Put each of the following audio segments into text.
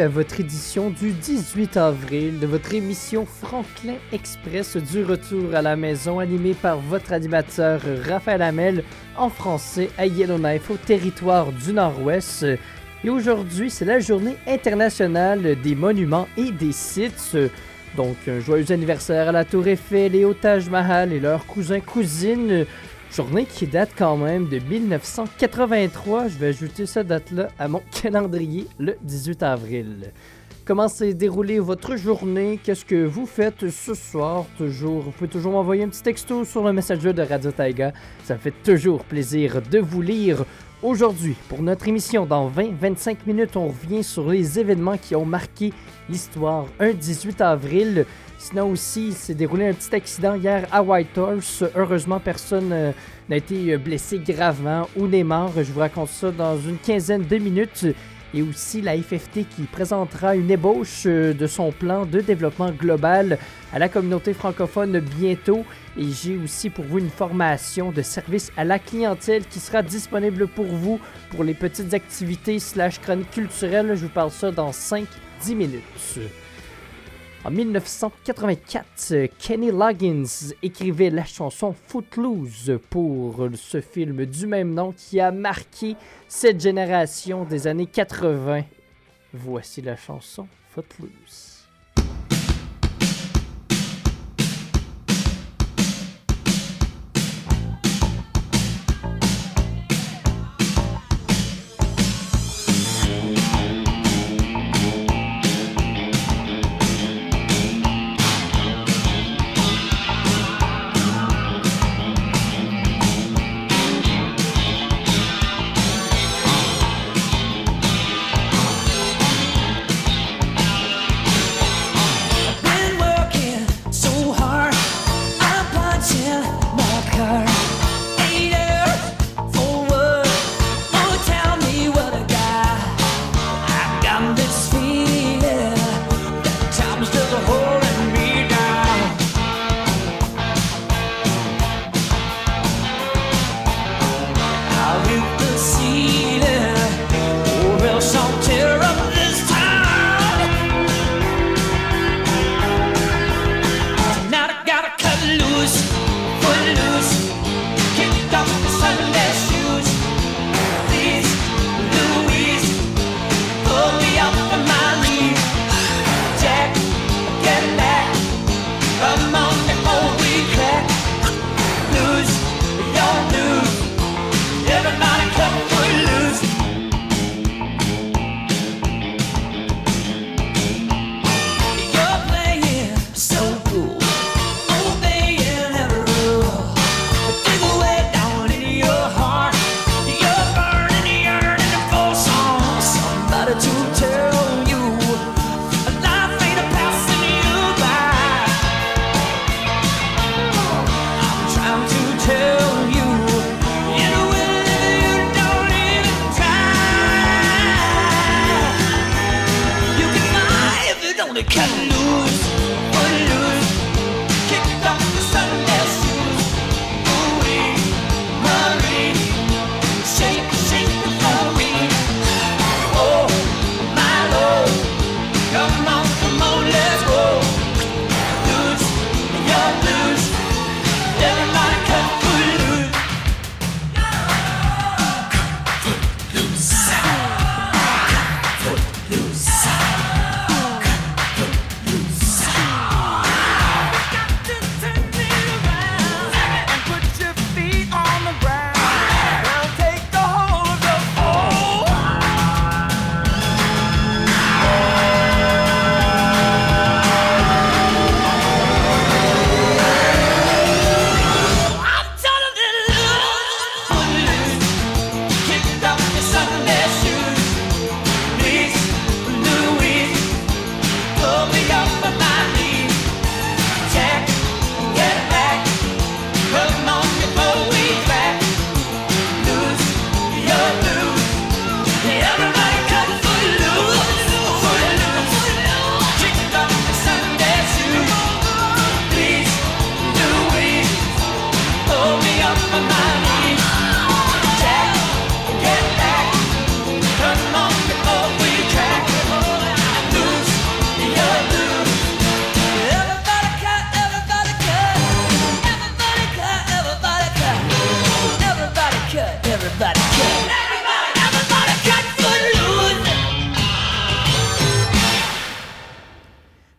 à votre édition du 18 avril de votre émission Franklin Express du retour à la maison animée par votre animateur Raphaël Hamel en français à Yellowknife au territoire du Nord-Ouest. Et aujourd'hui, c'est la journée internationale des monuments et des sites. Donc, un joyeux anniversaire à la Tour Eiffel et au Taj Mahal et leurs cousins cousines. Journée qui date quand même de 1983. Je vais ajouter cette date-là à mon calendrier le 18 avril. Comment s'est déroulée votre journée? Qu'est-ce que vous faites ce soir? Toujours, vous pouvez toujours m'envoyer un petit texto sur le messenger de Radio Taiga. Ça me fait toujours plaisir de vous lire. Aujourd'hui, pour notre émission, dans 20-25 minutes, on revient sur les événements qui ont marqué l'histoire. Un 18 avril, Sinon aussi, il s'est déroulé un petit accident hier à Whitehorse. Heureusement, personne euh, n'a été euh, blessé gravement ou n'est mort. Je vous raconte ça dans une quinzaine de minutes. Et aussi la FFT qui présentera une ébauche euh, de son plan de développement global à la communauté francophone bientôt. Et j'ai aussi pour vous une formation de service à la clientèle qui sera disponible pour vous pour les petites activités slash chroniques culturelles. Je vous parle ça dans 5-10 minutes. En 1984, Kenny Loggins écrivait la chanson Footloose pour ce film du même nom qui a marqué cette génération des années 80. Voici la chanson Footloose.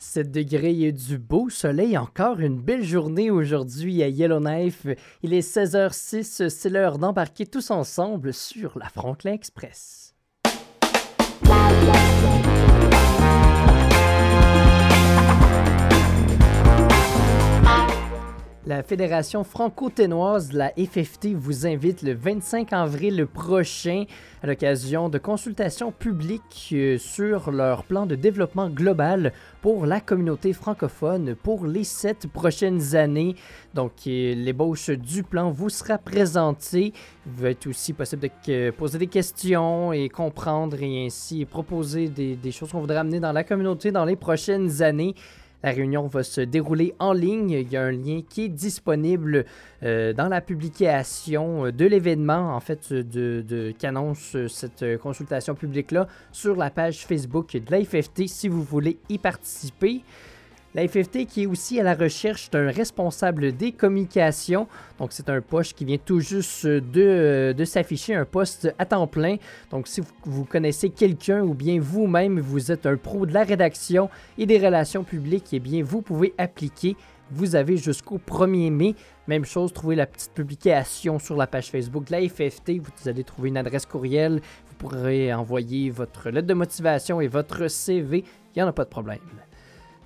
17 degrés et du beau soleil. Encore une belle journée aujourd'hui à Yellowknife. Il est 16h06, c'est l'heure d'embarquer tous ensemble sur la Franklin Express. La Fédération franco-ténoise, la FFT, vous invite le 25 avril prochain à l'occasion de consultations publiques euh, sur leur plan de développement global pour la communauté francophone pour les sept prochaines années. Donc, euh, l'ébauche du plan vous sera présentée. Il va être aussi possible de poser des questions et comprendre et ainsi proposer des, des choses qu'on voudrait amener dans la communauté dans les prochaines années. La réunion va se dérouler en ligne. Il y a un lien qui est disponible euh, dans la publication de l'événement, en fait, de, de qu'annonce cette consultation publique-là sur la page Facebook de l'AFFT si vous voulez y participer. La FFT qui est aussi à la recherche d'un responsable des communications. Donc c'est un poste qui vient tout juste de, de s'afficher, un poste à temps plein. Donc si vous, connaissez quelqu'un ou bien vous-même vous êtes un pro de la rédaction et des relations publiques, eh bien vous pouvez appliquer. Vous avez jusqu'au 1er mai. Même chose, trouvez la petite publication sur la page Facebook de la FFT. Vous allez trouver une adresse courriel. Vous pourrez envoyer votre lettre de motivation et votre CV. Il n'y en a pas de problème.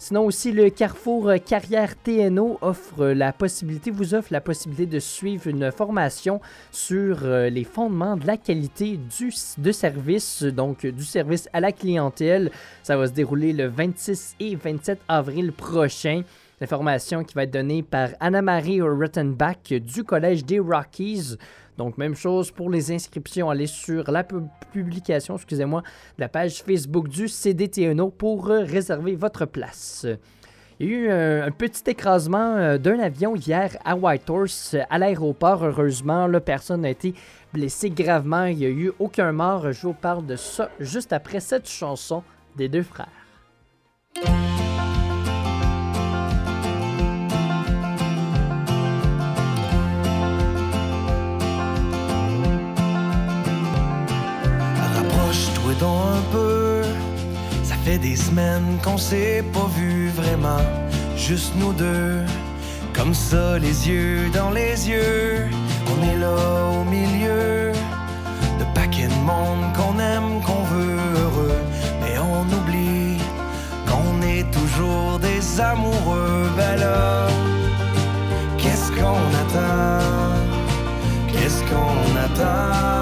Sinon aussi, le Carrefour Carrière TNO offre la possibilité, vous offre la possibilité de suivre une formation sur euh, les fondements de la qualité du, de service, donc du service à la clientèle. Ça va se dérouler le 26 et 27 avril prochain. L'information qui va être donnée par Anna-Marie Rottenbach du Collège des Rockies. Donc, même chose pour les inscriptions. Allez sur la publication, excusez-moi, de la page Facebook du CDTNO pour euh, réserver votre place. Il y a eu un, petit écrasement euh, d'un avion hier à Whitehorse, à l'aéroport. Heureusement, personne n'a été blessée gravement. Il n'y a eu aucun mort. Je vous parle de ça juste après cette chanson des deux frères. Un peu. Ça fait des semaines qu'on s'est pas vu vraiment, juste nous deux. Comme ça, les yeux dans les yeux, on est là au milieu de paquets de monde qu'on aime, qu'on veut heureux. Mais on oublie qu'on est toujours des amoureux. Ben là, qu'est-ce qu'on attend? Qu'est-ce qu'on attend?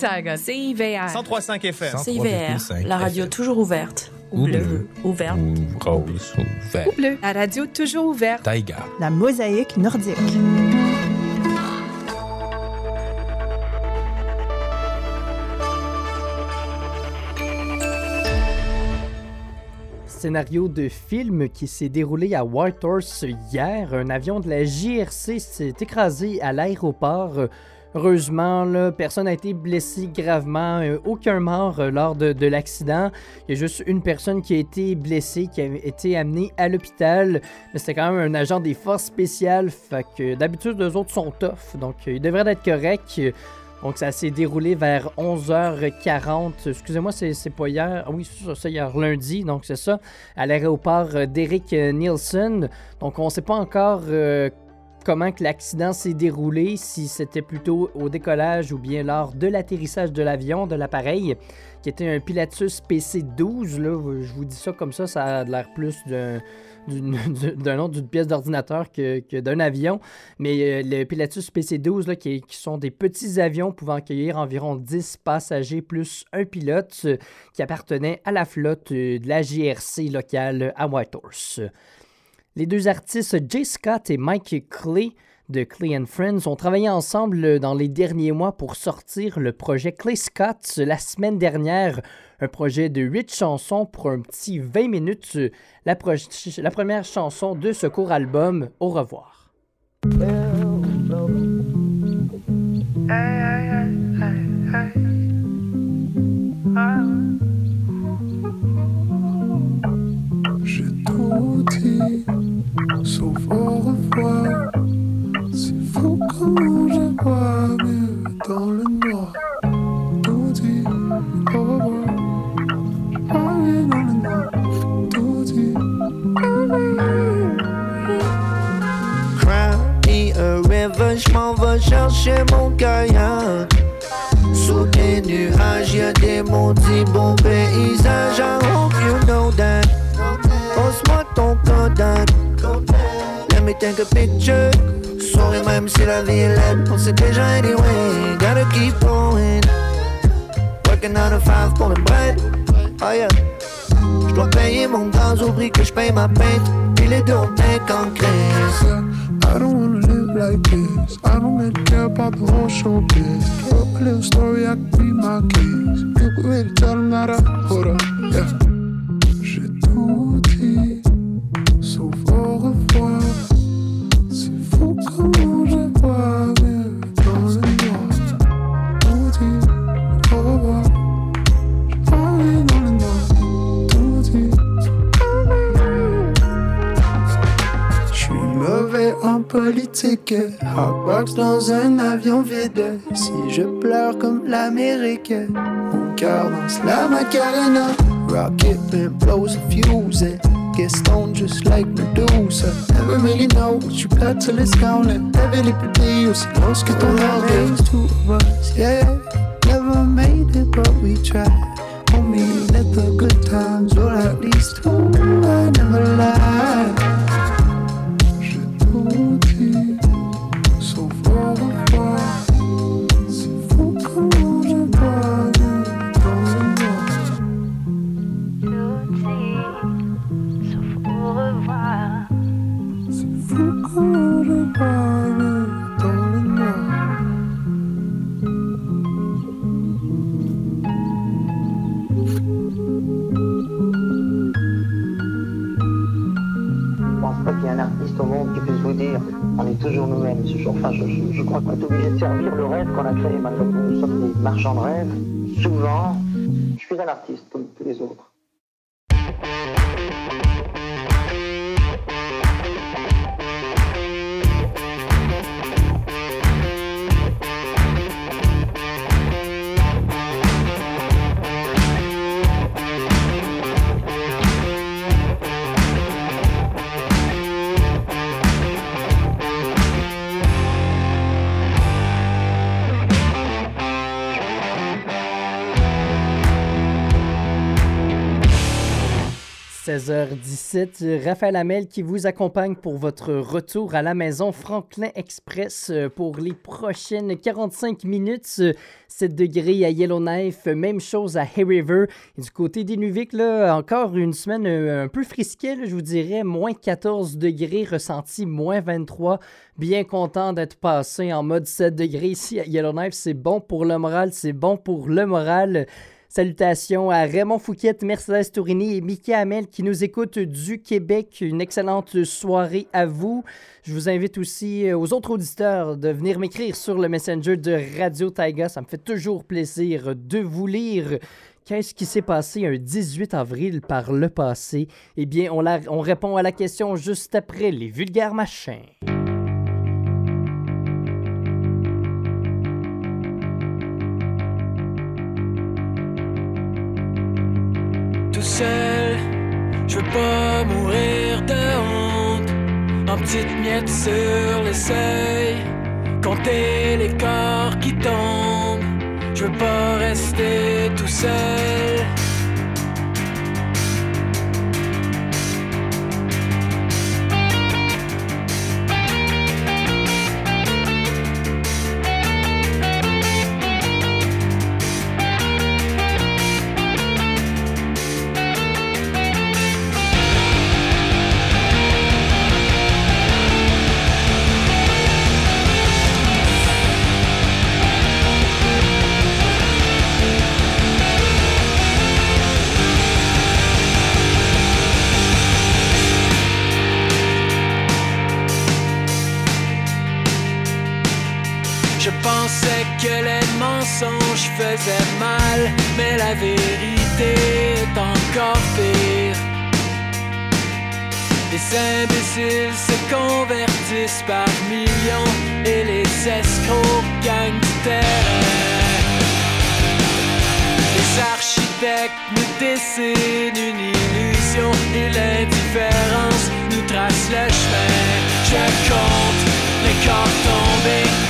Tiger, CIVR. 103.5 FM. CIVR, la radio toujours ouverte. Ou bleue. Ouverte. Ou rose, ou vert. Ou bleue. La radio toujours ouverte. Taïga. La mosaïque nordique. Scénario de film qui s'est déroulé à Whitehorse hier. Un avion de la JRC s'est écrasé à l'aéroport. Heureusement, personne n'a été blessé gravement, euh, aucun mort euh, lors de, de l'accident. Il y a juste une personne qui a été blessée, qui a été amenée à l'hôpital. Mais c'était quand même un agent des forces spéciales, d'habitude, eux autres sont tough, donc euh, ils devraient être corrects. Donc ça s'est déroulé vers 11h40. Excusez-moi, c'est pas hier. Ah oui, c'est ça, hier lundi, donc c'est ça. À l'aéroport d'Eric Nielsen. Donc on sait pas encore euh, comment que l'accident s'est déroulé, si c'était plutôt au décollage ou bien lors de l'atterrissage de l'avion, de l'appareil, qui était un Pilatus PC-12. Là, je vous dis ça comme ça, ça a l'air plus d'un d'un d'une pièce d'ordinateur que, d'un avion. Mais euh, le Pilatus PC-12, là, qui, qui sont des petits avions pouvant accueillir environ 10 passagers plus un pilote euh, qui appartenait à la flotte euh, de la GRC locale à Whitehorse. Les deux artistes Jay Scott et Mike Clay de Clay and Friends ont travaillé ensemble dans les derniers mois pour sortir le projet Clay Scott la semaine dernière. Un projet de 8 chansons pour un petit 20 minutes. La, première chanson de ce court album, Au revoir. Sauf au revoir. C'est fou comment je vois mieux dans le noir. Tout dit, au revoir. Je dans le noir. Tout dit, Cry a je m'en vais chercher mon kayak. Sous des nuages, y'a des maudits beaux paysages. I hope you know that. Me take a picture. Souris même si la vie est laide. On sait déjà anyway. Gotta keep going. Working out of five pour le bread. Oh yeah. Je dois payer mon gaz au prix que je paye ma peine. Puis les deux on est en crise. I don't wanna live like this. I don't really care about the whole showbiz. Wrote a little story, I can read my keys. People ready to tell them that I hold up, yeah. J'ai tout dit, politique, hotbox dans un avion vide. Si je pleure comme l'Amérique, mon cœur danse la Macarena. Rocket and blows a fuse and get stoned just like Medusa? Never really know what you got till it's gone. Heavily petit aussi close que ton of us, yeah. Never made it, but we tried. Homie, let the good times roll at least. I never lied. Servir le rêve qu'on a créé. Nous sommes des marchands de rêves. Souvent, je suis un artiste 16h17, Raphaël Hamel qui vous accompagne pour votre retour à la maison Franklin Express euh, pour les prochaines 45 minutes. 7 degrés à Yellowknife, même chose à Hay River. Du côté d'Inuvik, là, encore une semaine euh, un peu frisquée, je vous dirais, moins 14 degrés, ressenti moins 23. Bien content d'être passé en mode 7 degrés ici à Yellowknife. C'est bon pour le moral, c'est bon pour le moral. Salutations à Raymond Fouquet, Mercedes Tourini et Mickey Hamel qui nous écoutent du Québec. Une excellente soirée à vous. Je vous invite aussi euh, aux autres auditeurs de venir m'écrire sur le Messenger de Radio Taiga. Ça me fait toujours plaisir de vous lire. Qu'est-ce qui s'est passé un 18 avril par le passé? Eh bien, on, on répond à la question juste après les vulgaires machins. Je veux pas mourir de honte. En petites miettes sur les seuils. Compter les corps qui tombent. Je veux pas rester tout seul. Faisait mal, mais la vérité est encore pire. Les imbéciles se convertissent par millions et les escrocs gagnent du terrain. Les architectes nous dessinent une illusion et l'indifférence nous trace le chemin. Je compte les corps tombés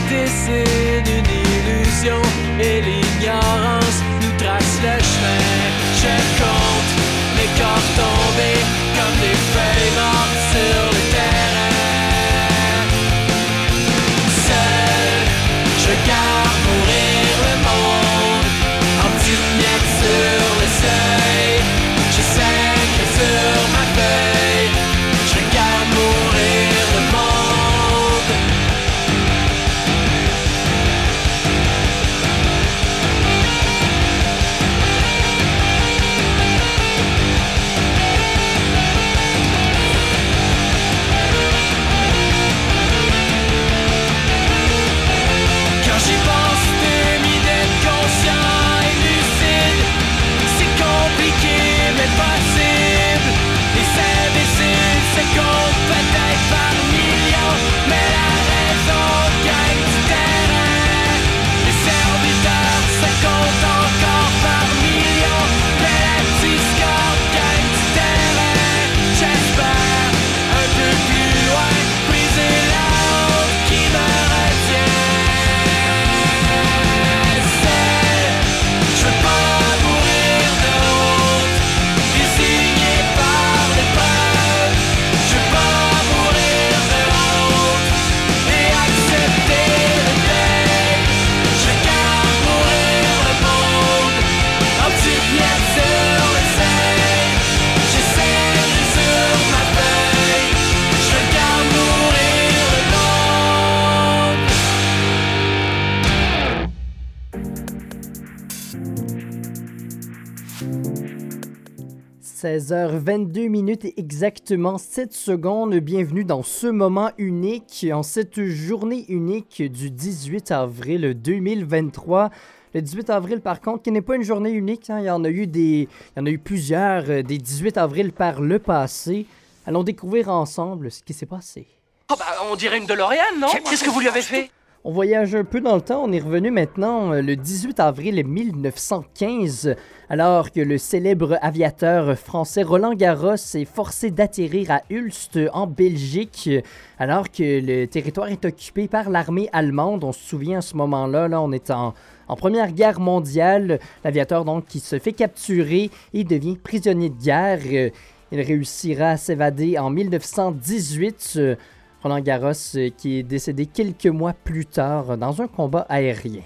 des feuilles mortes sur le terrain. Je garde mourir 16h22 minutes et exactement 7 secondes. Bienvenue dans ce moment unique, en cette journée unique du 18 avril 2023. Le 18 avril, par contre, qui n'est pas une journée unique, hein. il y en a eu des, il y en a eu plusieurs euh, des 18 avril par le passé. Allons découvrir ensemble ce qui s'est passé. Oh bah, on dirait une DeLorean, non? Qu'est-ce que vous lui avez fait? On voyage un peu dans le temps. On est revenu maintenant euh, le 18 avril 1915, alors que le célèbre aviateur français Roland Garros est forcé d'atterrir à Ulst en Belgique, alors que le territoire est occupé par l'armée allemande. On se souvient à ce moment-là, là, on est en, Première Guerre mondiale. L'aviateur donc qui se fait capturer et devient prisonnier de guerre. Il réussira à s'évader en 1918. Roland Garros euh, qui est décédé quelques mois plus tard dans un combat aérien.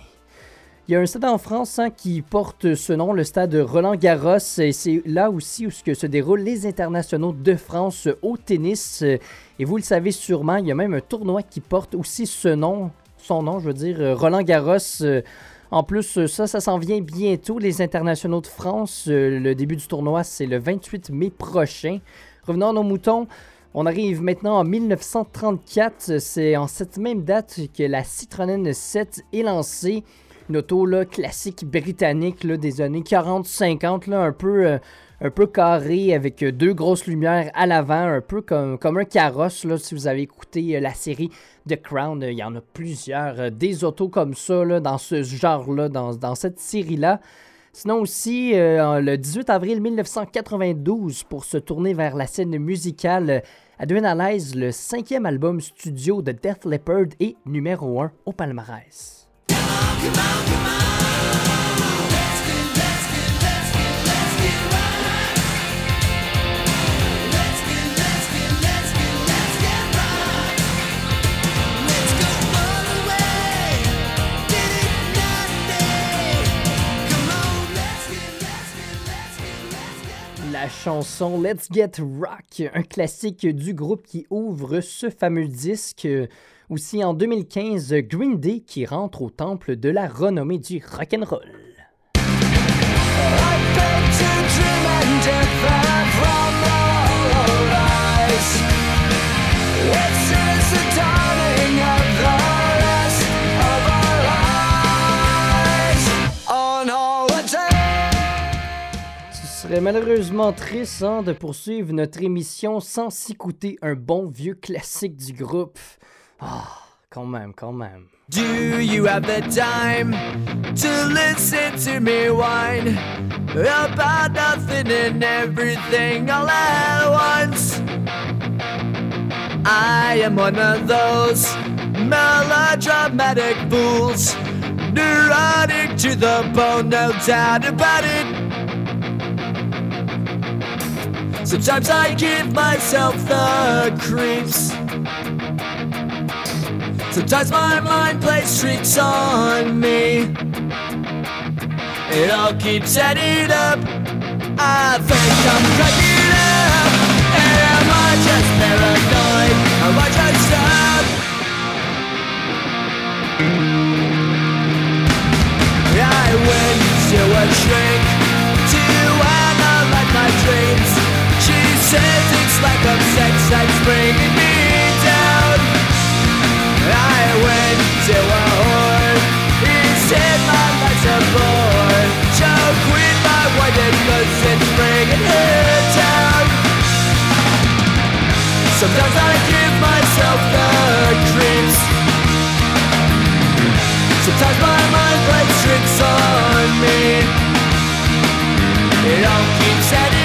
Il y a un stade en France hein, qui porte ce nom, le stade Roland Garros, et c'est là aussi où se déroulent les internationaux de France au tennis. Et vous le savez sûrement, il y a même un tournoi qui porte aussi ce nom, son nom, je veux dire, Roland Garros. En plus, ça, ça s'en vient bientôt, les internationaux de France. Le début du tournoi, c'est le 28 mai prochain. Revenons à nos moutons. On arrive maintenant en 1934. C'est en cette même date que la Citroën 7 est lancée. Une auto classique britannique là, des années 40-50, là, un peu, euh, un peu carré avec deux grosses lumières à l'avant, un peu comme, un carrosse. Là, si vous avez écouté euh, la série The Crown, il y en a plusieurs. euh, des autos comme ça, dans ce genre-là, dans, cette série-là. Sinon aussi, le 18 avril 1992, pour se tourner vers la scène musicale, Adrenalize, le cinquième album studio de Def Leppard, est numéro 1 au palmarès. La chanson Let's Get Rock, un classique du groupe qui ouvre ce fameux disque. Aussi en 2015, Green Day qui rentre au temple de la renommée du rock'n'roll. Serait malheureusement triste hein, de poursuivre notre émission sans s'écouter un bon vieux classique du groupe. Ah, quand même, quand même. Do you have the time to listen to me whine about nothing and everything all at once? I am one of those melodramatic fools, neurotic to the bone, no doubt about it. Sometimes I give myself the creeps. Sometimes my mind plays tricks on me. It all keeps adding up. I think I'm cracking up. Am I just paranoid? Am I just up? I went to a shrink Says it's like of sex that's bringing me down. I went to a whore. He said my life's a bore. So quit my wife because it's bringing her down. Sometimes I give myself the creeps Sometimes my mind plays tricks on me. It all keeps heading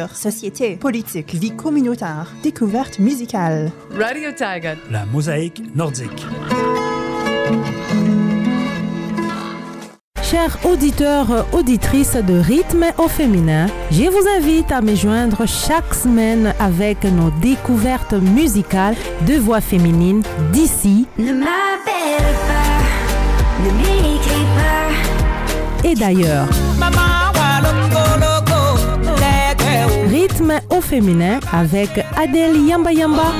Culture, société, politique, vie communautaire, découverte musicale. Radio Taiga. La mosaïque nordique. Chers auditeurs, auditrices de rythme au féminin, je vous invite à me joindre chaque semaine avec nos découvertes musicales de voix féminines d'ici Ne m'appelle pas, ne m'écris pas. et d'ailleurs. Rythme au féminin avec Adèle Yamba Yamba.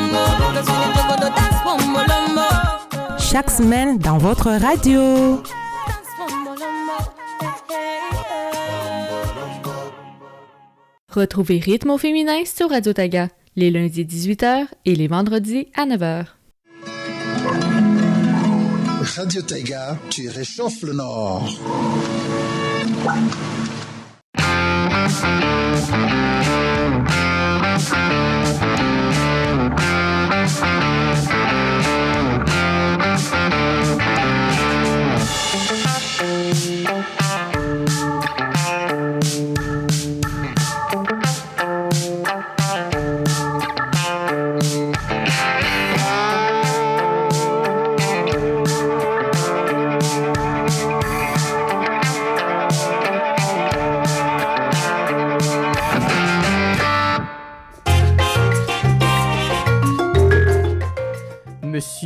Chaque semaine dans votre radio. Retrouvez Rythme au féminin sur Radio Taga, les lundis 18h et les vendredis à 9h. Radio Taiga, tu réchauffes le Nord.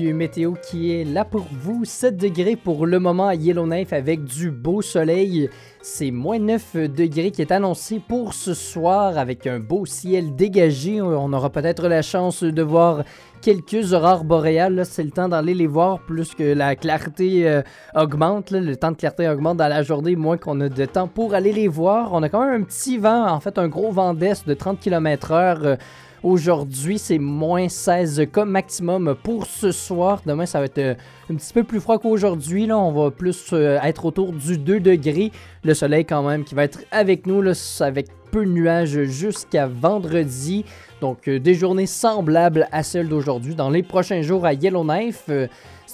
Météo qui est là pour vous. 7 degrés pour le moment à Yellowknife avec du beau soleil. C'est moins 9 degrés qui est annoncé pour ce soir avec un beau ciel dégagé. On aura peut-être la chance de voir quelques aurores boréales. C'est le temps d'aller les voir plus que la clarté euh, augmente. Le temps de clarté augmente dans la journée, moins qu'on a de temps pour aller les voir. On a quand même un petit vent, en fait un gros vent d'est de 30 km/h. Aujourd'hui, c'est moins 16 comme maximum pour ce soir. Demain, ça va être euh, un petit peu plus froid qu'aujourd'hui. Là, on va plus euh, être autour du 2 degrés. Le soleil, quand même, qui va être avec nous, avec peu de nuages jusqu'à vendredi. Donc, euh, des journées semblables à celles d'aujourd'hui dans les prochains jours à Yellowknife.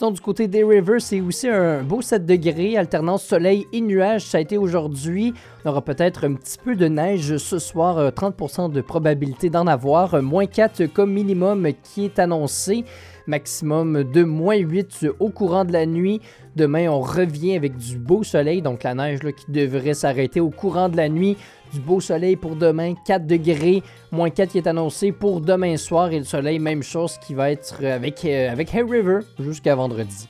Euh, du côté des Rivers, c'est aussi un beau 7 degrés, alternance soleil et nuages. Ça a été aujourd'hui. On aura peut-être un petit peu de neige ce soir, euh, 30% de probabilité d'en avoir. Euh, Moins 4 comme minimum qui est annoncé. Maximum de moins 8 au courant de la nuit. Demain, on revient avec du beau soleil, donc la neige là, qui devrait s'arrêter au courant de la nuit. Du beau soleil pour demain, 4 degrés, moins 4 qui est annoncé pour demain soir. Et le soleil, même chose qui va être avec, euh, avec Hay River jusqu'à vendredi.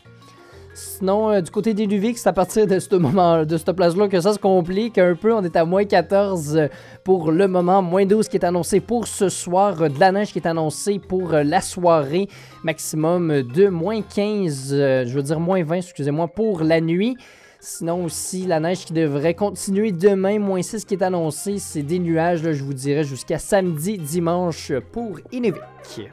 Sinon, euh, du côté des Luvic, c'est à partir de ce moment, de cette place-là que ça se complique un peu. On est à moins 14 euh, pour le moment, moins 12 qui est annoncé pour ce soir, de la neige qui est annoncée pour euh, la soirée, maximum de moins 15, euh, je veux dire moins 20, excusez-moi, pour la nuit. Sinon aussi, la neige qui devrait continuer demain, moins 6 qui est annoncé, c'est des nuages, là, je vous dirais, jusqu'à samedi, dimanche pour Inuvik.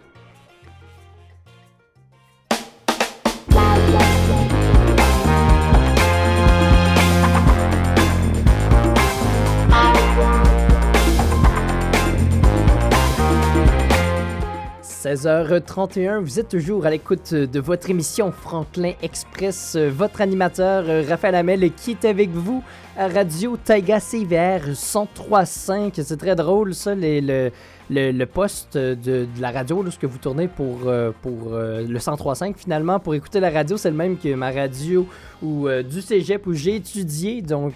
16h31, vous êtes toujours à l'écoute de votre émission Franklin Express. Votre animateur euh, Raphaël Hamel qui est avec vous à Radio Taiga CVR 103.5. C'est très drôle ça, les- le, le, poste de, la radio, ce que vous tournez pour, euh, pour euh, le 103.5 finalement. Pour écouter la radio, c'est le même que ma radio ou euh, du cégep où j'ai étudié, donc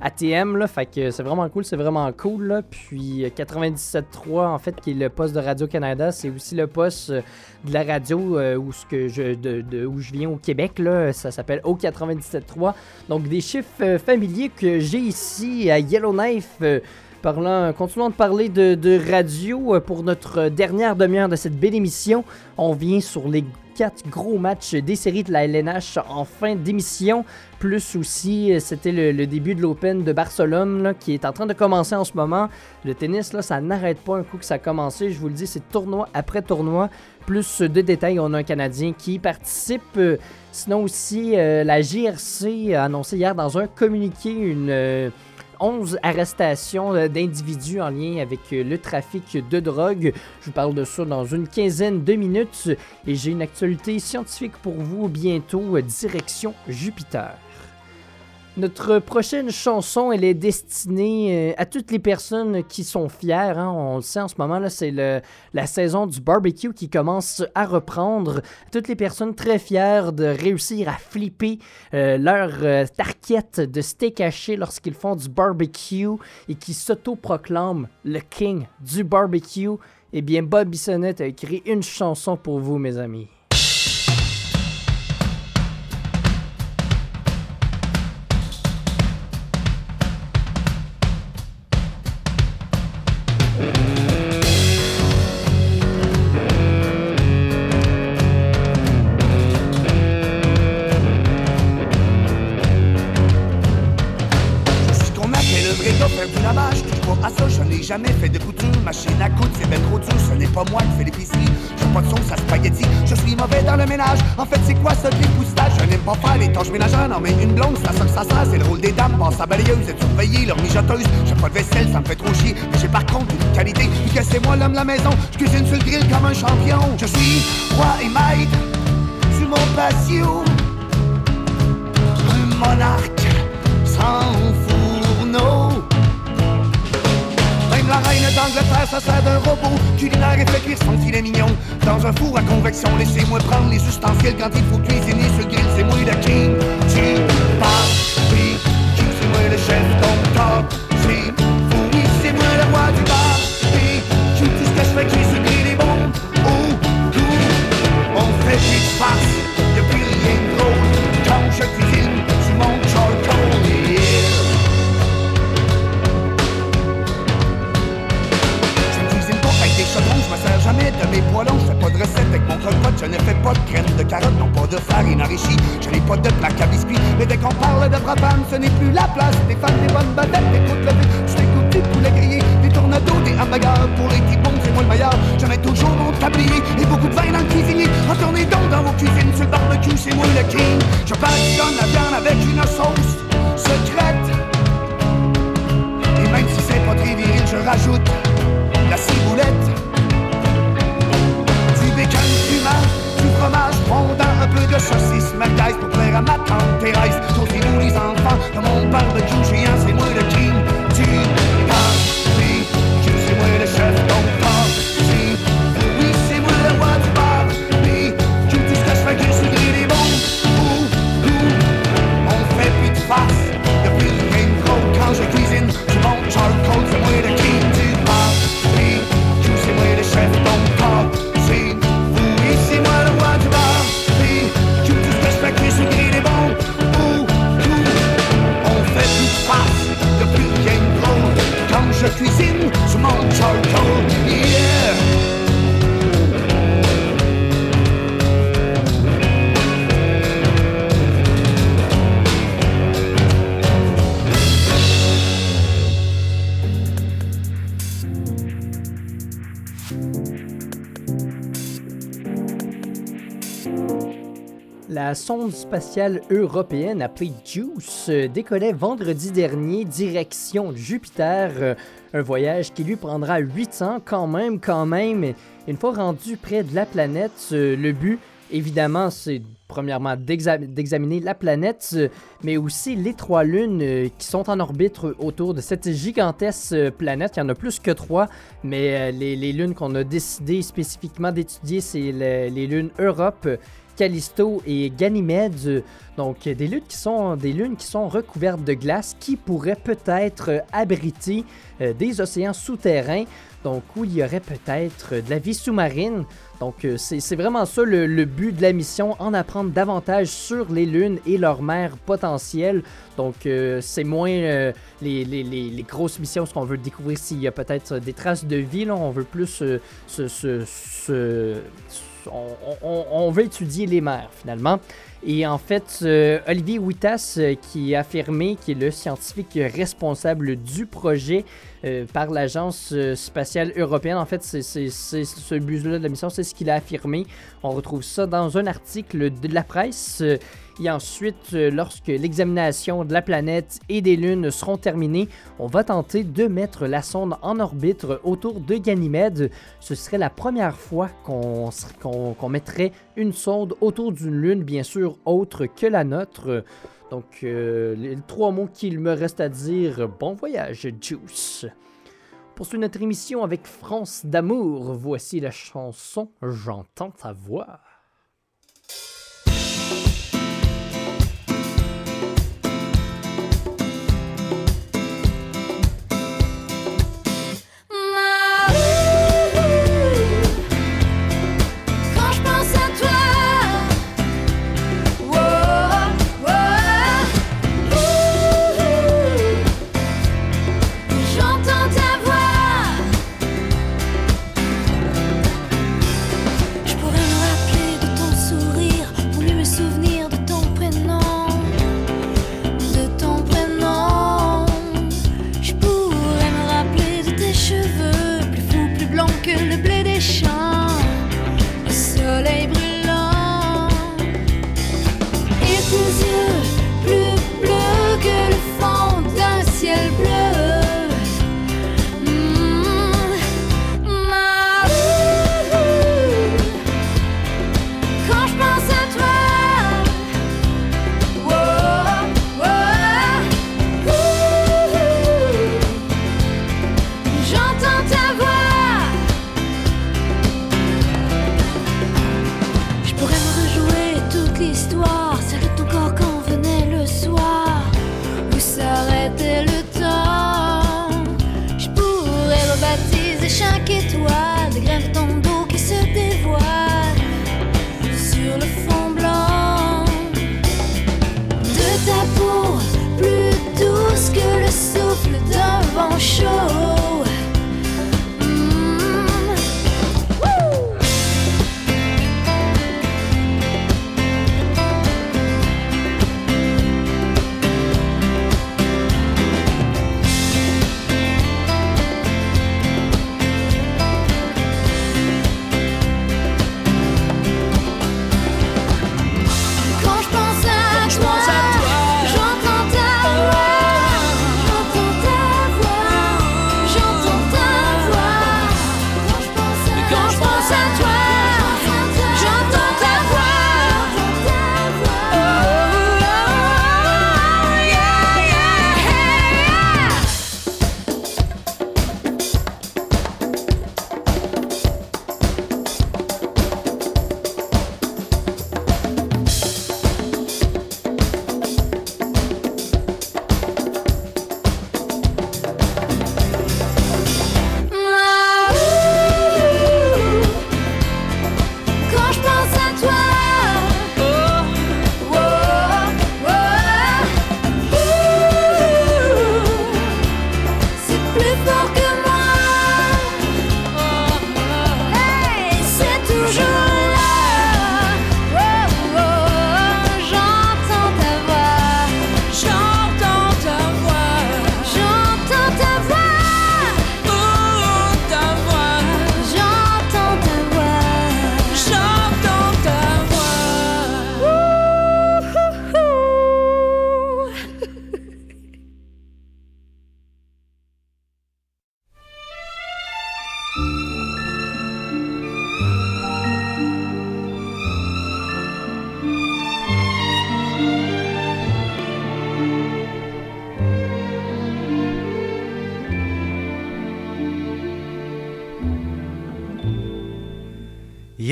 ATM, là, fait que c'est vraiment cool, c'est vraiment cool. Là. Puis euh, 97.3, en fait, qui est le poste de Radio-Canada, c'est aussi le poste de la radio où, ce que je, où je viens au Québec, là, ça s'appelle O97.3. Donc des chiffres familiers que j'ai ici à Yellowknife. Parlant, continuons de parler de, radio euh, pour notre dernière demi-heure de cette belle émission. On vient sur les quatre gros matchs des séries de la LNH en fin d'émission. Plus aussi, euh, c'était le, début de l'Open de Barcelone qui est en train de commencer en ce moment. Le tennis, là, ça n'arrête pas un coup que ça a commencé. Je vous le dis, c'est tournoi après tournoi. Plus de détails, on a un Canadien qui participe. Euh, Sinon aussi, la JRC a annoncé hier dans un communiqué une... 11 arrestations euh, d'individus en lien avec euh, le trafic de drogue. Je vous parle de ça dans une quinzaine de minutes et j'ai une actualité scientifique pour vous bientôt, euh, direction Jupiter. Notre prochaine chanson, elle est destinée euh, à toutes les personnes qui sont fières. hein. On le sait en ce moment, là, c'est la saison du barbecue qui commence à reprendre. Toutes les personnes très fières de réussir à flipper euh, leur euh, tarquette de steak haché lorsqu'ils font du barbecue et qui s'autoproclament le king du barbecue. Eh bien, Bob Bissonnette a écrit une chanson pour vous, mes amis. En fait c'est quoi ce dépoustage Je n'aime pas faire les tâches ménagères Non mais une blonde, ça que ça C'est le rôle des dames, passe à balayeuse Et surveiller leur mijoteuse. J'ai pas de vaisselle, ça me fait trop chier. Mais j'ai par contre une qualité Puis que c'est moi l'homme de la maison. Je cuisine sur le grill comme un champion. Je suis roi et maître Sur mon patio. Un monarque sans fourneau la reine d'Angleterre, ça sert d'un robot culinaire et fait cuire son filet mignon. Dans un four à convection, laissez-moi prendre les ustensiles Quand il faut cuisiner le grill, c'est moi le king. Tu parles, c'est moi le chef, donc top. C'est oui, c'est moi le roi du bar. Et tout ce que je fais cuire le grill est bon. Oh, on fait plus de farce Y'a plus rien de drôle. Quand je cuisine mes poêlons. Je fais pas de recette avec mon croque-pot, je ne fais pas de crème de carotte, non pas de farine enrichie. Je n'ai pas de plaque à biscuits, mais dès qu'on parle de propane, ce n'est plus la place. Des femmes, des bonnes bavettes, des côtes levées, je t'écoute des poulets grillés, des tornados, des hamburgers. Pour les petits bons, c'est moi le meilleur. Je mets toujours mon tablier et beaucoup de vin dans le cuisinier. Retournez donc dans vos cuisines, sur le barbecue, c'est moi le king. Je passionne la viande avec une sauce secrète. Et même si c'est pas très viril, je rajoute la ciboulette, du bacon fumant, du fromage fondant, un peu de saucisse merguez pour plaire à ma tante Thérèse. Saucez-nous les enfants, dans mon barbecue géant, c'est moi le king du La sonde spatiale européenne appelée JUICE euh, décollait vendredi dernier direction Jupiter, euh, un voyage qui lui prendra 8 ans quand même, quand même. Une fois rendu près de la planète, euh, le but, évidemment, c'est premièrement d'exa- d'examiner la planète, mais aussi les trois lunes qui sont en orbite autour de cette gigantesque planète. Il y en a plus que trois, mais les, lunes qu'on a décidé spécifiquement d'étudier, c'est le- les lunes Europe, Callisto et Ganymède. Donc, des lunes qui sont, recouvertes de glace qui pourraient peut-être abriter euh, des océans souterrains. Donc, où il y aurait peut-être de la vie sous-marine. Donc, euh, c'est vraiment ça le, but de la mission, en apprendre davantage sur les lunes et leurs mères potentielles. Donc, euh, c'est moins les, grosses missions, ce qu'on veut découvrir s'il y a peut-être des traces de vie. On veut plus se, on, on, veut étudier les mers finalement. Et en fait, Olivier Witas, euh, qui a affirmé, qui est le scientifique responsable du projet euh, par l'Agence spatiale européenne, en fait, c'est ce but-là de la mission, c'est ce qu'il a affirmé. On retrouve ça dans un article de la presse. Et ensuite, lorsque l'examination de la planète et des lunes seront terminées, on va tenter de mettre la sonde en orbite autour de Ganymède. Ce serait la première fois qu'on qu qu mettrait une sonde autour d'une lune, bien sûr, autre que la nôtre. Donc, euh, les trois mots qu'il me reste à dire, bon voyage, Juice. Poursuit notre émission avec France d'amour. Voici la chanson J'entends ta voix.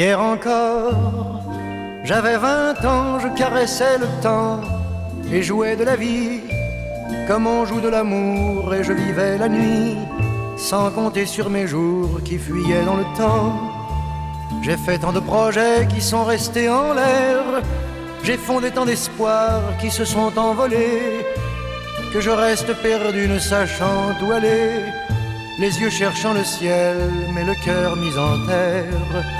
Hier encore, J'avais vingt ans, je caressais le temps et jouais de la vie comme on joue de l'amour et je vivais la nuit sans compter sur mes jours qui fuyaient dans le temps. J'ai fait tant de projets qui sont restés en l'air, j'ai fondé tant d'espoirs qui se sont envolés que je reste perdu ne sachant où aller, les yeux cherchant le ciel mais le cœur mis en terre.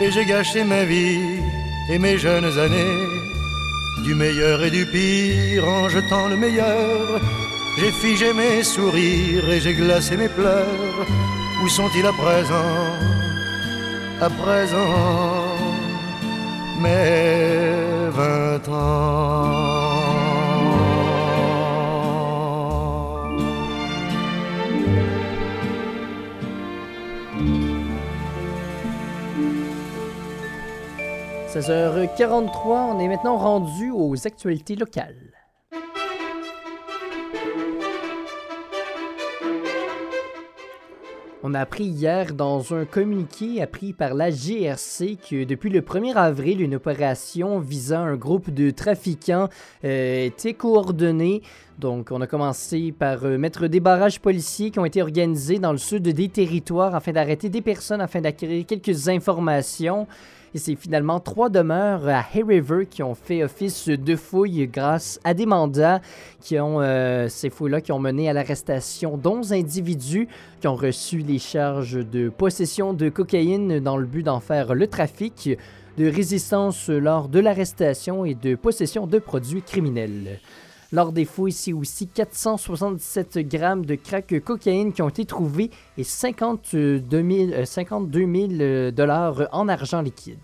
Et j'ai gâché ma vie et mes jeunes années. Du meilleur et du pire en jetant le meilleur. J'ai figé mes sourires et j'ai glacé mes pleurs. Où sont-ils à présent? À présent, mes vingt ans. – 16h43, on est maintenant rendu aux actualités locales. On a appris hier dans un communiqué appris par la GRC que depuis le 1er avril, une opération visant un groupe de trafiquants euh, était coordonnée. Donc, on a commencé par euh, mettre des barrages policiers qui ont été organisés dans le sud des territoires afin d'arrêter des personnes, afin d'acquérir quelques informations. Et c'est finalement trois demeures à Hay River qui ont fait office de fouilles grâce à des mandats qui ont, euh, ces fouilles-là qui ont mené à l'arrestation d'11 individus qui ont reçu les charges de possession de cocaïne dans le but d'en faire le trafic, de résistance lors de l'arrestation et de possession de produits criminels. Lors des fouilles, c'est aussi 477 grammes de crack cocaïne qui ont été trouvés et 52 000, 52 000 dollars en argent liquide.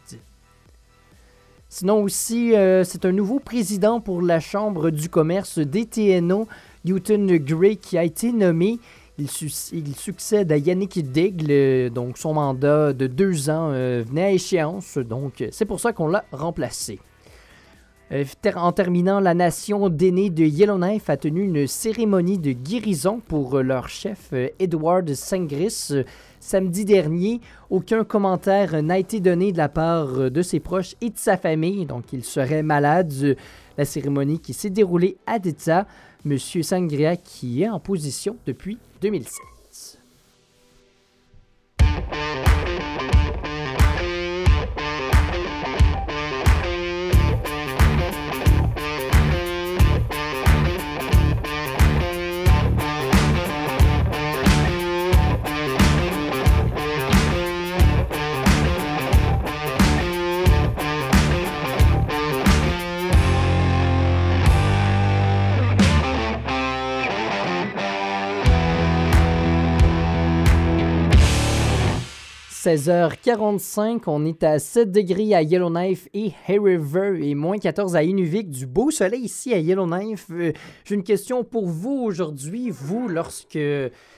Sinon aussi, euh, c'est un nouveau président pour la Chambre du commerce des TNO, Newton Gray, qui a été nommé. Il, succède à Yannick Daigle, donc son mandat de deux ans euh, venait à échéance, donc c'est pour ça qu'on l'a remplacé. Euh, en terminant, la nation d'aînés de Yellowknife a tenu une cérémonie de guérison pour euh, leur chef euh, Edward Sangris samedi dernier. Aucun commentaire n'a été donné de la part de ses proches et de sa famille, donc il serait malade. La cérémonie qui s'est déroulée à Deta, M. Sangria qui est en position depuis 2007. 16h45, on est à 7 degrés à Yellowknife et Hay River et moins 14 à Inuvik. Du beau soleil ici à Yellowknife. Euh, J'ai une question pour vous aujourd'hui. Vous, lorsque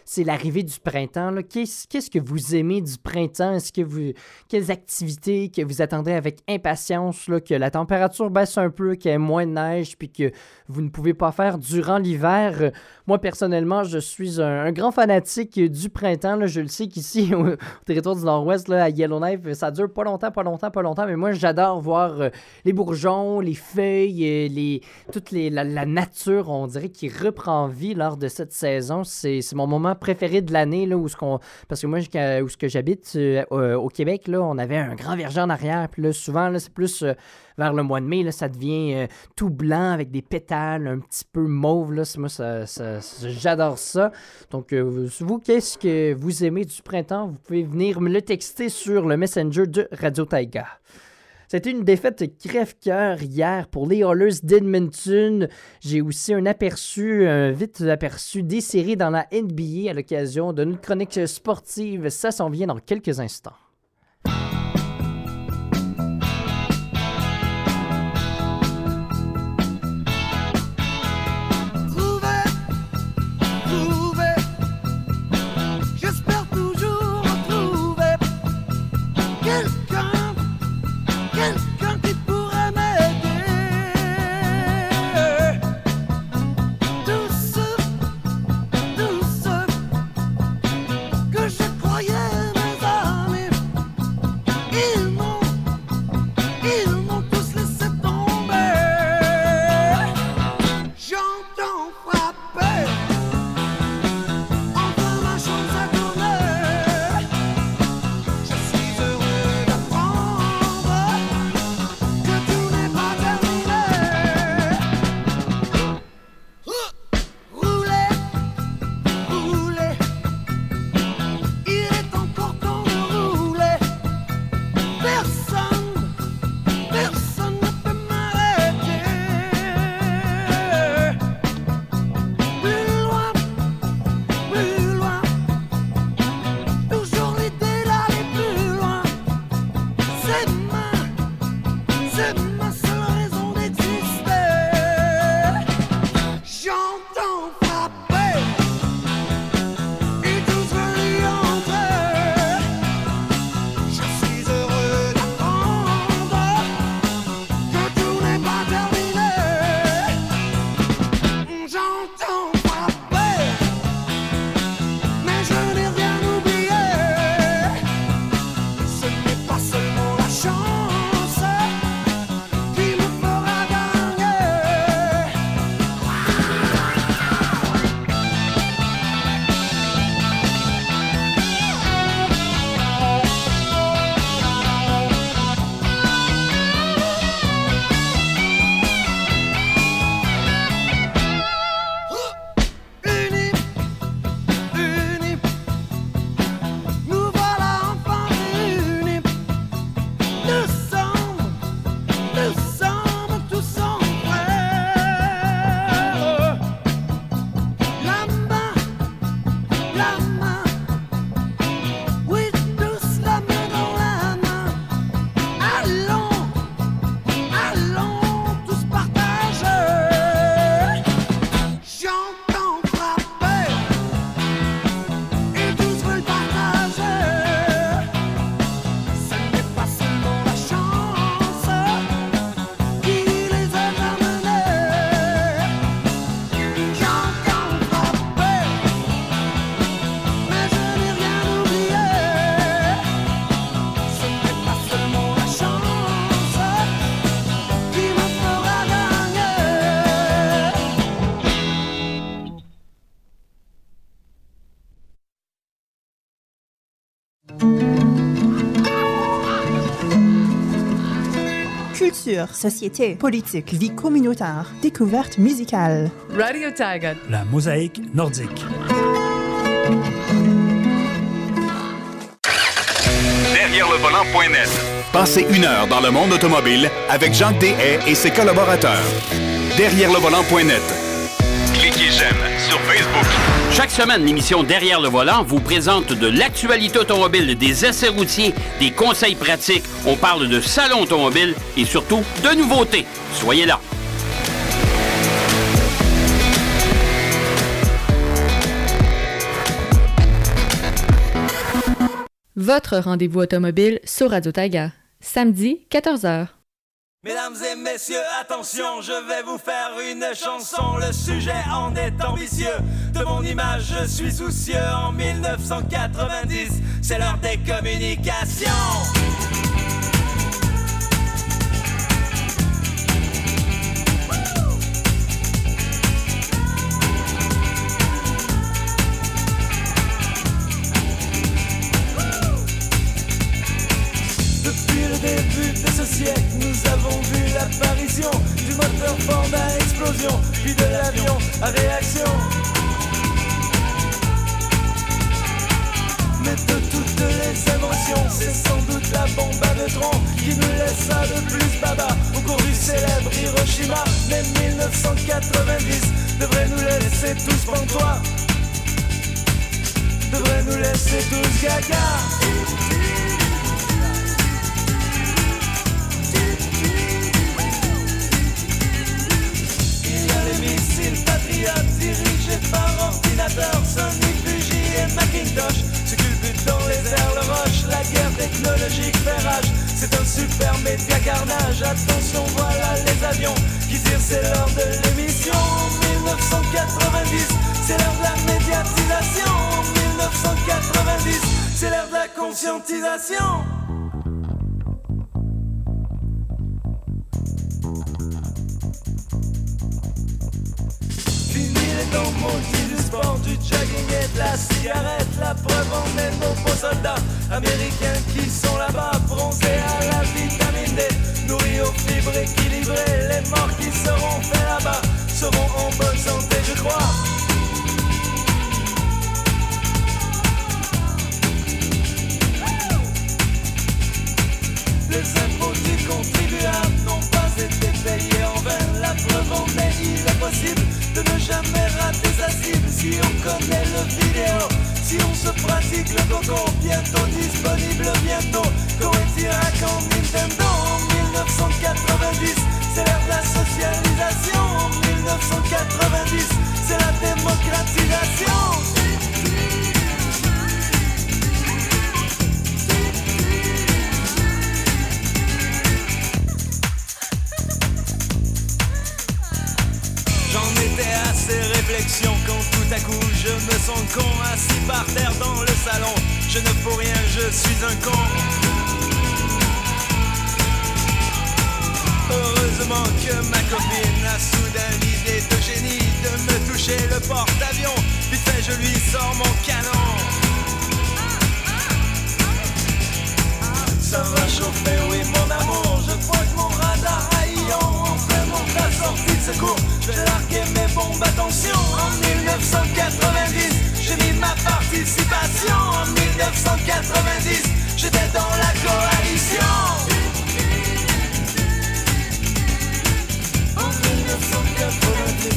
c'est l'arrivée du printemps, qu'est-ce que vous aimez du printemps? Est-ce que vous. Quelles activités que vous attendez avec impatience, que la température baisse un peu, qu'il y ait moins de neige, puis que vous ne pouvez pas faire durant l'hiver? Moi, personnellement, je suis un, grand fanatique du printemps. Je le sais qu'ici, au, territoire du Nord-Ouest, à Yellowknife, ça dure pas longtemps, pas longtemps, pas longtemps, mais moi, j'adore voir euh, les bourgeons, les feuilles, euh, les, toute la, la nature, on dirait, qui reprend vie lors de cette saison. C'est mon moment préférés de l'année, là, où ce qu'on... Parce que moi, où ce que j'habite, euh, euh, au Québec, là, on avait un grand verger en arrière. Puis là, souvent, là, c'est plus euh, vers le mois de mai, là, ça devient tout blanc avec des pétales un petit peu mauve. Là. Moi, ça, ça- j'adore ça. Donc, vous, qu'est-ce que vous aimez du printemps? Vous pouvez venir me le texter sur le Messenger de Radio Taiga. C'était une défaite crève-cœur hier pour les Oilers d'Edmonton. J'ai aussi un aperçu, un vite aperçu des séries dans la NBA à l'occasion de notre chronique sportive. Ça s'en vient dans quelques instants. Culture, société, politique, vie communautaire, découverte musicale. Radio Taiga. La mosaïque nordique. Derrière le volant.net. Passez une heure dans le monde automobile avec Jacques Dehaye et ses collaborateurs. Derrière le volant.net. Cliquez j'aime sur Facebook. Chaque semaine, l'émission Derrière le volant vous présente de l'actualité automobile, des essais routiers, des conseils pratiques. On parle de salon automobile et surtout de nouveautés. Soyez là. Votre rendez-vous automobile sur Radio Taiga. Samedi, 14h. Mesdames et messieurs, attention, je vais vous faire une chanson. Le sujet en est ambitieux. De mon image, je suis soucieux. En 1990, c'est l'heure des communications. Puis de l'avion réaction. Mais de toutes les émotions, c'est sans doute la bombe à neutrons qui nous laissa le plus baba au cours du célèbre Hiroshima. Mais 1990 devrait nous laisser tous pantois, devrait nous laisser tous gaga. Patriotes dirigés par ordinateur Sony, Fuji et Macintosh Ce culbute dans les airs le roche La guerre technologique fait rage C'est un super média carnage Attention voilà les avions qui tirent C'est l'heure de l'émission 1990 C'est l'heure de la médiatisation 1990 C'est l'heure de la conscientisation Temps maudits du sport, du jogging et de la cigarette. La preuve en est nos beaux soldats américains qui sont là-bas, bronzés à la vitamine D, nourris aux fibres équilibrées. Les morts qui seront faits là-bas seront en bonne santé, je crois. Les impôts du contribuable n'ont pas été payés en vain. La preuve en est, il est possible de ne jamais rater sa cible si on connaît le vidéo. Si on se pratique le coco, bientôt disponible, bientôt. Coetirak en Nintendo en 1990, c'est l'ère de la socialisation. En 1990, c'est la démocratisation. Quand tout à coup je me sens con assis par terre dans le salon. Je ne fous rien, je suis un con. Heureusement que ma copine a soudain l'idée de génie de me toucher le porte-avions. Vite fait, je lui sors mon canon. Ça va chauffer, oui, mon amour. Je crois que mon sortie de secours. Je vais larguer mes bombes, attention. En 1990, j'ai mis ma participation. En 1990, j'étais dans la coalition. En 1990.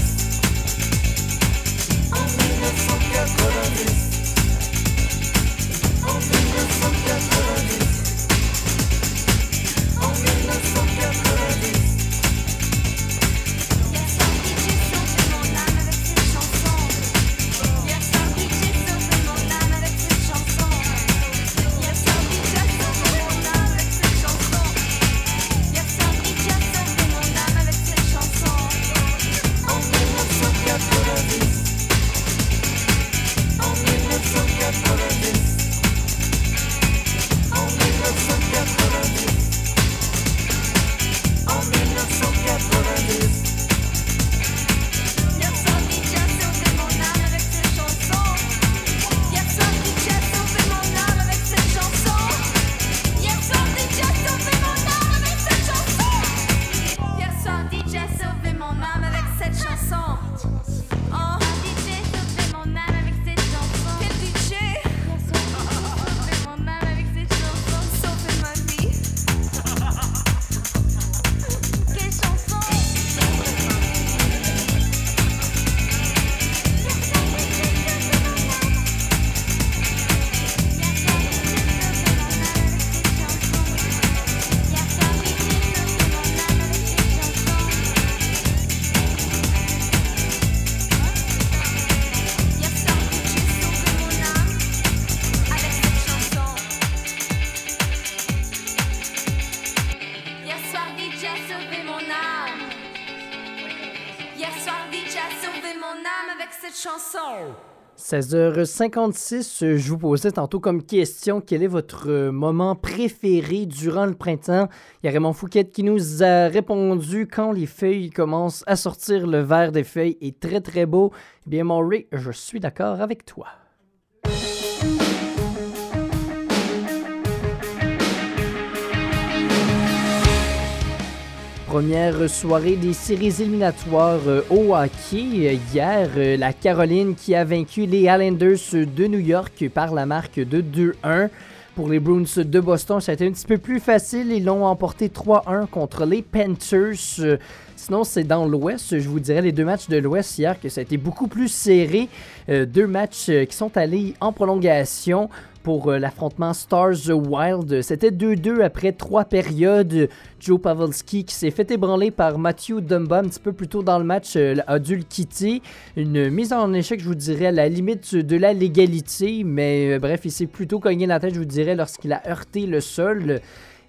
En 1990. En 1990. En 1990. Mon âme. Hier soir, DJ a sauvé mon âme avec cette chanson. 16h56, je vous posais tantôt comme question quel est votre euh, moment préféré durant le printemps? Il y a Raymond Fouquet qui nous a répondu quand les feuilles commencent à sortir, le vert des feuilles est très très beau. Eh bien, Maury, je suis d'accord avec toi. Première soirée des séries éliminatoires euh, au hockey. Hier, euh, la Caroline qui a vaincu les Islanders de New York par la marque de 2-1. Pour les Bruins de Boston, ça a été un petit peu plus facile. Ils l'ont emporté 3-1 contre les Panthers. Sinon, c'est dans l'Ouest. Je vous dirais les deux matchs de l'Ouest hier que ça a été beaucoup plus serré. Euh, deux matchs qui sont allés en prolongation pour euh, l'affrontement Stars Wild. C'était 2-2 après trois périodes. Joe Pavelski qui s'est fait ébranler par Matthew Dumba un petit peu plus tôt dans le match euh, a dû le quitter. Une mise en échec, je vous dirais, à la limite de la légalité. Mais euh, bref, il s'est plutôt cogné la tête, je vous dirais, lorsqu'il a heurté le sol.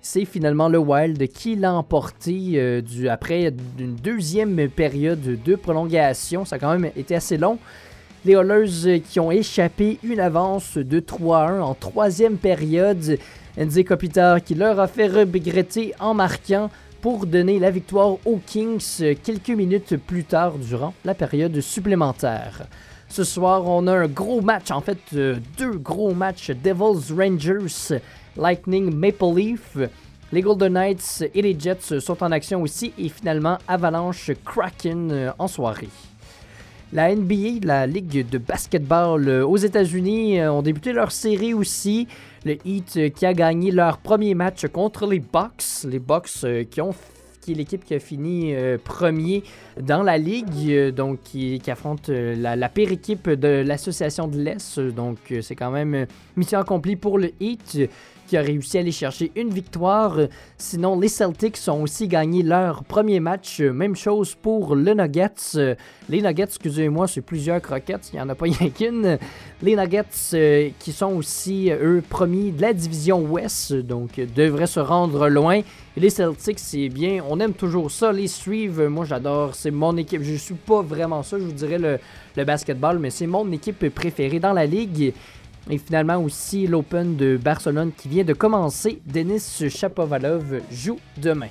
C'est finalement le Wild qui l'a emporté après une deuxième période de prolongation. Ça a quand même été assez long. Les Oilers qui ont échappé une avance de 3-1 en troisième période. Andy Kopitar qui leur a fait regretter en marquant pour donner la victoire aux Kings quelques minutes plus tard durant la période supplémentaire. Ce soir, on a un gros match, en fait euh, deux gros matchs, Devils Rangers, Lightning Maple Leaf. Les Golden Knights et les Jets sont en action aussi et finalement Avalanche Kraken euh, en soirée. La NBA, la Ligue de basketball euh, aux États-Unis, euh, ont débuté leur série aussi. Le Heat euh, qui a gagné leur premier match contre les Bucks. Les Bucks qui ont est l'équipe qui a fini premier dans la ligue, donc qui, affronte la, la pire équipe de l'association de l'Est. Donc c'est quand même mission accomplie pour le Heat qui a réussi à aller chercher une victoire. Sinon, les Celtics ont aussi gagné leur premier match. Même chose pour le Nuggets. Les Nuggets, excusez-moi, c'est plusieurs croquettes, il n'y en a pas rien qu'une. Les Nuggets euh, qui sont aussi, eux, premiers de la division Ouest, donc devraient se rendre loin. Les Celtics, c'est bien, on aime toujours ça, les suivre. Moi, j'adore, c'est mon équipe. Je suis pas vraiment ça, je vous dirais, le, le basketball, mais c'est mon équipe préférée dans la ligue. Et finalement aussi l'Open de Barcelone qui vient de commencer. Denis Chapovalov joue demain.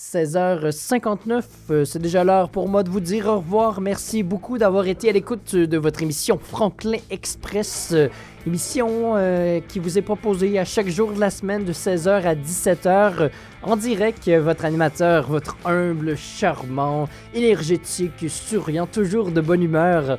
16h59, euh, c'est déjà l'heure pour moi de vous dire au revoir. Merci beaucoup d'avoir été à l'écoute de votre émission Franklin Express. euh, émission euh, qui vous est proposée à chaque jour de la semaine de 16h à 17h euh, en direct. Votre animateur, votre humble, charmant, énergétique, souriant, toujours de bonne humeur.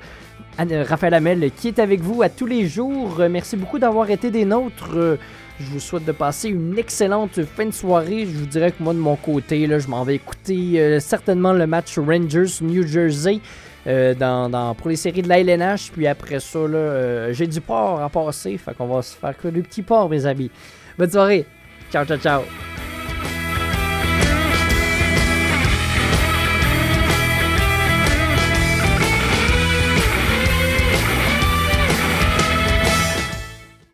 Raphaël Hamel qui est avec vous à tous les jours. Merci beaucoup d'avoir été des nôtres. Je vous souhaite de passer une excellente fin de soirée. Je vous dirais que moi, de mon côté, là, je m'en vais écouter euh, certainement le match Rangers-New Jersey euh, dans, pour les séries de la LNH. Puis après ça, là, euh, j'ai du port à passer. Fait qu'on va se faire que le petit port, mes amis. Bonne soirée. Ciao, ciao, ciao.